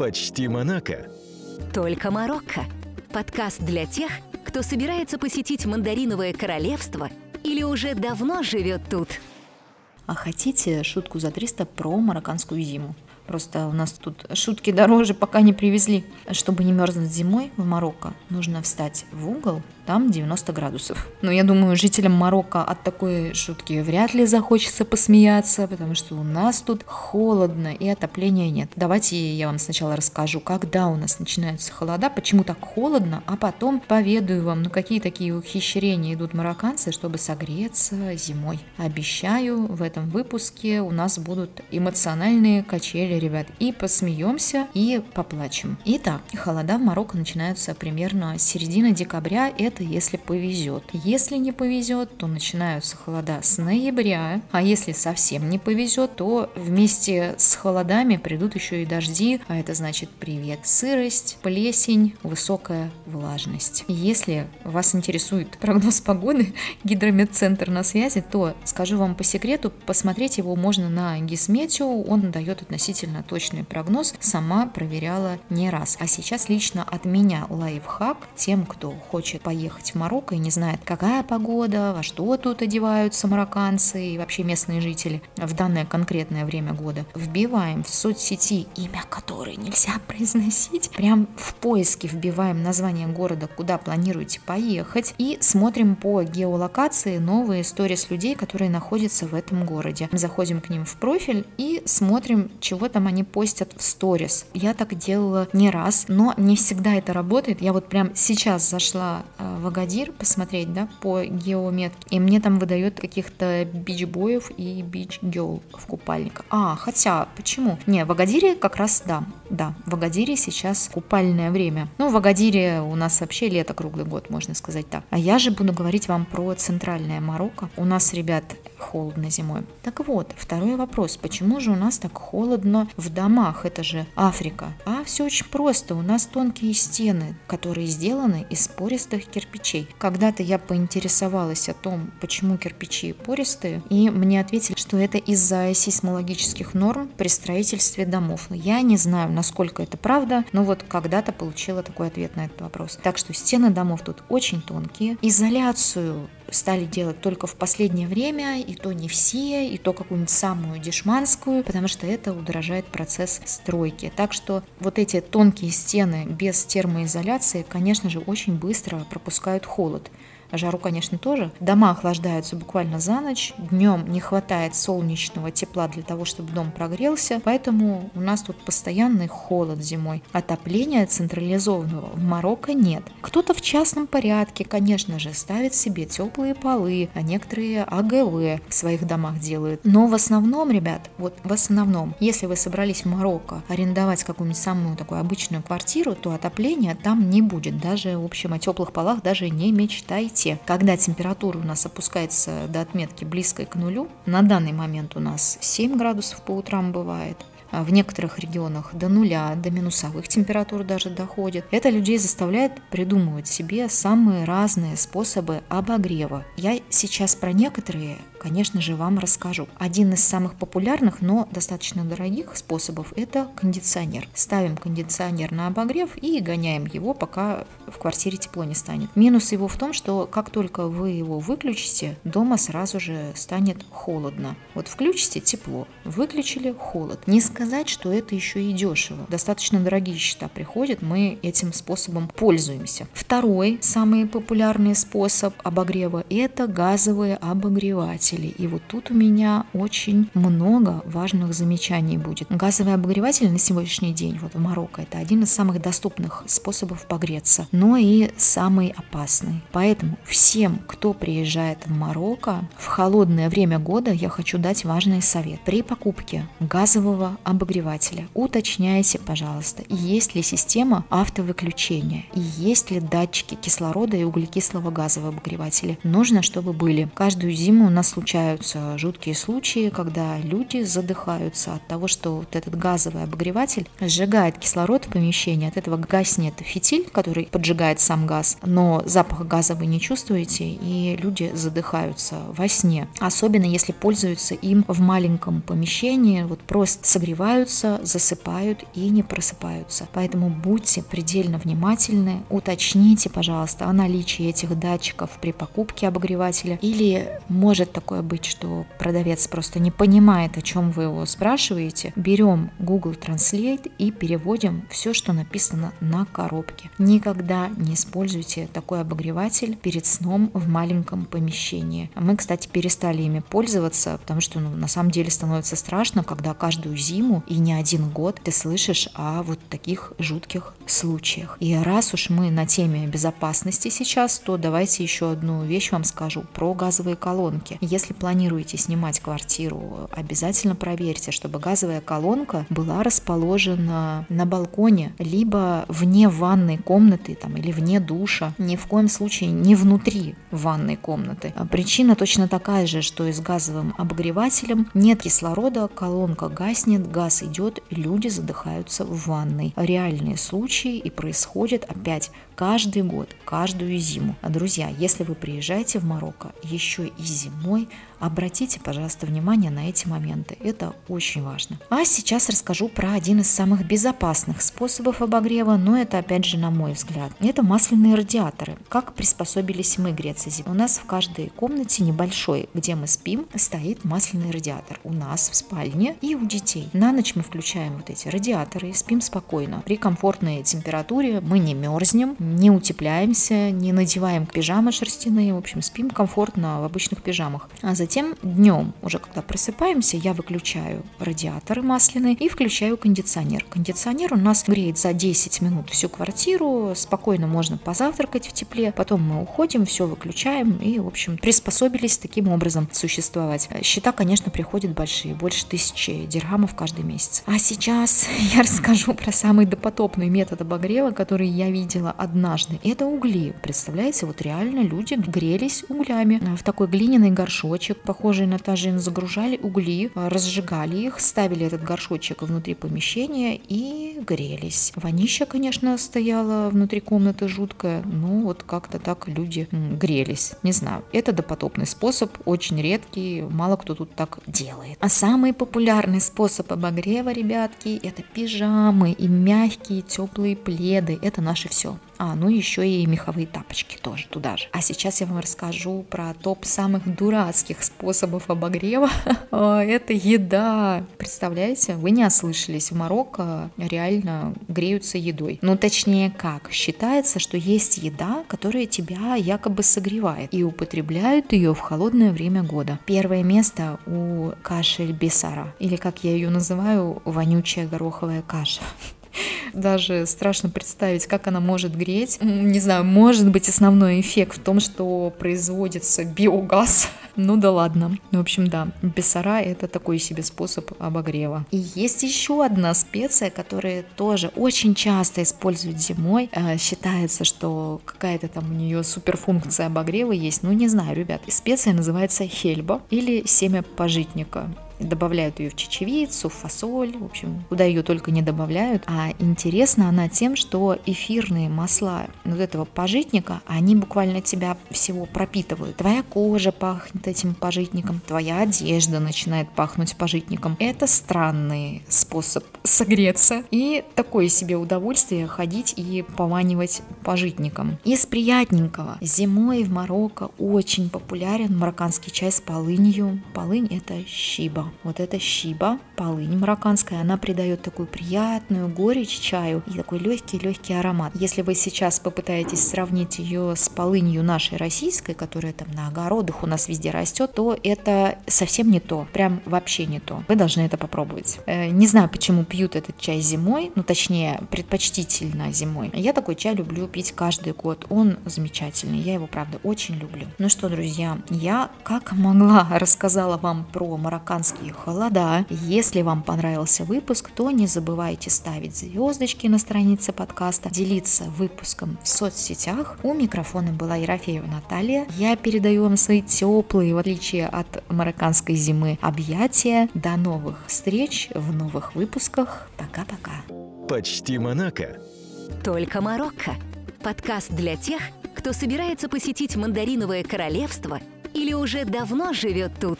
Почти Монако. Только Марокко. Подкаст для тех, кто собирается посетить Мандариновое королевство или уже давно живет тут. А хотите шутку за 300 про марокканскую зиму? Просто у нас тут шутки дороже пока не привезли. Чтобы не мерзнуть зимой в Марокко, нужно встать в угол там 90 градусов. Но я думаю, жителям Марокко от такой шутки вряд ли захочется посмеяться, потому что у нас тут холодно и отопления нет. Давайте я вам сначала расскажу, когда у нас начинаются холода, почему так холодно, а потом поведаю вам, ну какие такие ухищрения идут марокканцы, чтобы согреться зимой. Обещаю, в этом выпуске у нас будут эмоциональные качели, ребят, и посмеемся, и поплачем. Итак, холода в Марокко начинаются примерно с середины декабря, это это если повезет. Если не повезет, то начинаются холода с ноября, а если совсем не повезет, то вместе с холодами придут еще и дожди, а это значит привет сырость, плесень, высокая влажность. Если вас интересует прогноз погоды, гидрометцентр на связи, то скажу вам по секрету, посмотреть его можно на Гисметео, он дает относительно точный прогноз, сама проверяла не раз. А сейчас лично от меня лайфхак тем, кто хочет поехать ехать в Марокко и не знает, какая погода, во что тут одеваются марокканцы и вообще местные жители в данное конкретное время года. Вбиваем в соцсети имя которой нельзя произносить, прям в поиске вбиваем название города, куда планируете поехать и смотрим по геолокации новые истории с людей, которые находятся в этом городе. Заходим к ним в профиль и смотрим, чего там они постят в сторис. Я так делала не раз, но не всегда это работает. Я вот прям сейчас зашла э, в Агадир посмотреть, да, по геометке, и мне там выдает каких-то бичбоев и бич-гел в купальниках. А, хотя, почему? Не, в Агадире как раз да, да, в Агадире сейчас купальное время. Ну, в Агадире у нас вообще лето круглый год, можно сказать так. А я же буду говорить вам про центральное Марокко. У нас, ребят, холодно зимой. Так вот, второй вопрос. Почему же у нас так холодно в домах? Это же Африка. А все очень просто. У нас тонкие стены, которые сделаны из пористых кирпичей. Когда-то я поинтересовалась о том, почему кирпичи пористые, и мне ответили, что это из-за сейсмологических норм при строительстве домов. Я не знаю, насколько это правда, но вот когда-то получила такой ответ на этот вопрос. Так что стены домов тут очень тонкие. Изоляцию стали делать только в последнее время, и то не все, и то какую-нибудь самую дешманскую, потому что это удорожает процесс стройки. Так что вот эти тонкие стены без термоизоляции, конечно же, очень быстро пропускают холод. Жару, конечно, тоже. Дома охлаждаются буквально за ночь. Днем не хватает солнечного тепла для того, чтобы дом прогрелся. Поэтому у нас тут постоянный холод зимой. Отопления централизованного в Марокко нет. Кто-то в частном порядке, конечно же, ставит себе теплые полы, а некоторые АГВ в своих домах делают. Но в основном, ребят, вот в основном, если вы собрались в Марокко арендовать какую-нибудь самую такую обычную квартиру, то отопления там не будет. Даже, в общем, о теплых полах даже не мечтайте темноте, когда температура у нас опускается до отметки близкой к нулю, на данный момент у нас 7 градусов по утрам бывает, в некоторых регионах до нуля, до минусовых температур даже доходит. Это людей заставляет придумывать себе самые разные способы обогрева. Я сейчас про некоторые конечно же, вам расскажу. Один из самых популярных, но достаточно дорогих способов – это кондиционер. Ставим кондиционер на обогрев и гоняем его, пока в квартире тепло не станет. Минус его в том, что как только вы его выключите, дома сразу же станет холодно. Вот включите – тепло, выключили – холод. Не сказать, что это еще и дешево. Достаточно дорогие счета приходят, мы этим способом пользуемся. Второй самый популярный способ обогрева – это газовые обогреватели. И вот тут у меня очень много важных замечаний будет. Газовый обогреватель на сегодняшний день вот в Марокко это один из самых доступных способов погреться, но и самый опасный. Поэтому всем, кто приезжает в Марокко в холодное время года, я хочу дать важный совет. При покупке газового обогревателя уточняйте, пожалуйста, есть ли система автовыключения и есть ли датчики кислорода и углекислого газа в обогревателе. Нужно, чтобы были. Каждую зиму у нас случаются жуткие случаи, когда люди задыхаются от того, что вот этот газовый обогреватель сжигает кислород в помещении, от этого гаснет фитиль, который поджигает сам газ, но запаха газа вы не чувствуете, и люди задыхаются во сне. Особенно если пользуются им в маленьком помещении, вот просто согревают обогреваются, засыпают и не просыпаются. Поэтому будьте предельно внимательны, уточните, пожалуйста, о наличии этих датчиков при покупке обогревателя. Или может такое быть, что продавец просто не понимает, о чем вы его спрашиваете. Берем Google Translate и переводим все, что написано на коробке. Никогда не используйте такой обогреватель перед сном в маленьком помещении. Мы, кстати, перестали ими пользоваться, потому что ну, на самом деле становится страшно, когда каждую зиму и не один год ты слышишь о вот таких жутких случаях. И раз уж мы на теме безопасности сейчас, то давайте еще одну вещь вам скажу про газовые колонки. Если планируете снимать квартиру, обязательно проверьте, чтобы газовая колонка была расположена на балконе, либо вне ванной комнаты там, или вне душа. Ни в коем случае не внутри ванной комнаты. А причина точно такая же, что и с газовым обогревателем. Нет кислорода, колонка гаснет, газ идет, люди задыхаются в ванной. Реальные случаи и происходят опять каждый год, каждую зиму. Друзья, если вы приезжаете в Марокко еще и зимой, обратите, пожалуйста, внимание на эти моменты. Это очень важно. А сейчас расскажу про один из самых безопасных способов обогрева, но это опять же на мой взгляд. Это масляные радиаторы. Как приспособились мы греться зимой? У нас в каждой комнате небольшой, где мы спим, стоит масляный радиатор. У нас в спальне и у детей. На ночь мы включаем вот эти радиаторы, спим спокойно. При комфортной температуре мы не мерзнем, не утепляемся, не надеваем пижамы шерстяные, в общем, спим комфортно в обычных пижамах. А затем днем, уже когда просыпаемся, я выключаю радиаторы масляные и включаю кондиционер. Кондиционер у нас греет за 10 минут всю квартиру, спокойно можно позавтракать в тепле, потом мы уходим, все выключаем и, в общем, приспособились таким образом существовать. Счета, конечно, приходят большие, больше тысячи дирхамов каждый месяц. А сейчас я расскажу про самый допотопный метод обогрева, который я видела однажды. Это угли. Представляете, вот реально люди грелись углями. В такой глиняный горшочек, похожий на тажин, загружали угли, разжигали их, ставили этот горшочек внутри помещения и грелись. Вонища, конечно, стояла внутри комнаты жуткая, но вот как-то так люди грелись. Не знаю, это допотопный способ, очень редкий, мало кто тут так делает. А самый популярный способ обогрева, ребятки, это пижамы и мягкие теплые пледы. Это наше все. А, ну еще и меховые тапочки тоже туда же. А сейчас я вам расскажу про топ самых дурацких способов обогрева. А, это еда. Представляете, вы не ослышались, в Марокко реально греются едой. Ну, точнее как, считается, что есть еда, которая тебя якобы согревает, и употребляют ее в холодное время года. Первое место у кашель бесара, или как я ее называю, вонючая гороховая каша. Даже страшно представить, как она может греть. Не знаю, может быть основной эффект в том, что производится биогаз. Ну да ладно. В общем, да, бессара это такой себе способ обогрева. И есть еще одна специя, которая тоже очень часто используют зимой. Э, считается, что какая-то там у нее суперфункция обогрева есть. Ну не знаю, ребят. Специя называется хельба или семя пожитника добавляют ее в чечевицу, в фасоль, в общем, куда ее только не добавляют. А интересна она тем, что эфирные масла вот этого пожитника, они буквально тебя всего пропитывают. Твоя кожа пахнет этим пожитником, твоя одежда начинает пахнуть пожитником. Это странный способ согреться и такое себе удовольствие ходить и поманивать пожитником. Из приятненького. Зимой в Марокко очень популярен марокканский чай с полынью. Полынь это щиба. Вот эта щиба, полынь марокканская, она придает такую приятную горечь чаю и такой легкий-легкий аромат. Если вы сейчас попытаетесь сравнить ее с полынью нашей российской, которая там на огородах у нас везде растет, то это совсем не то, прям вообще не то. Вы должны это попробовать. Э, не знаю, почему пьют этот чай зимой, ну точнее, предпочтительно зимой. Я такой чай люблю пить каждый год. Он замечательный, я его, правда, очень люблю. Ну что, друзья, я как могла рассказала вам про марокканский такие холода. Если вам понравился выпуск, то не забывайте ставить звездочки на странице подкаста, делиться выпуском в соцсетях. У микрофона была Ерофеева Наталья. Я передаю вам свои теплые, в отличие от марокканской зимы, объятия. До новых встреч в новых выпусках. Пока-пока. Почти Монако. Только Марокко. Подкаст для тех, кто собирается посетить Мандариновое королевство или уже давно живет тут.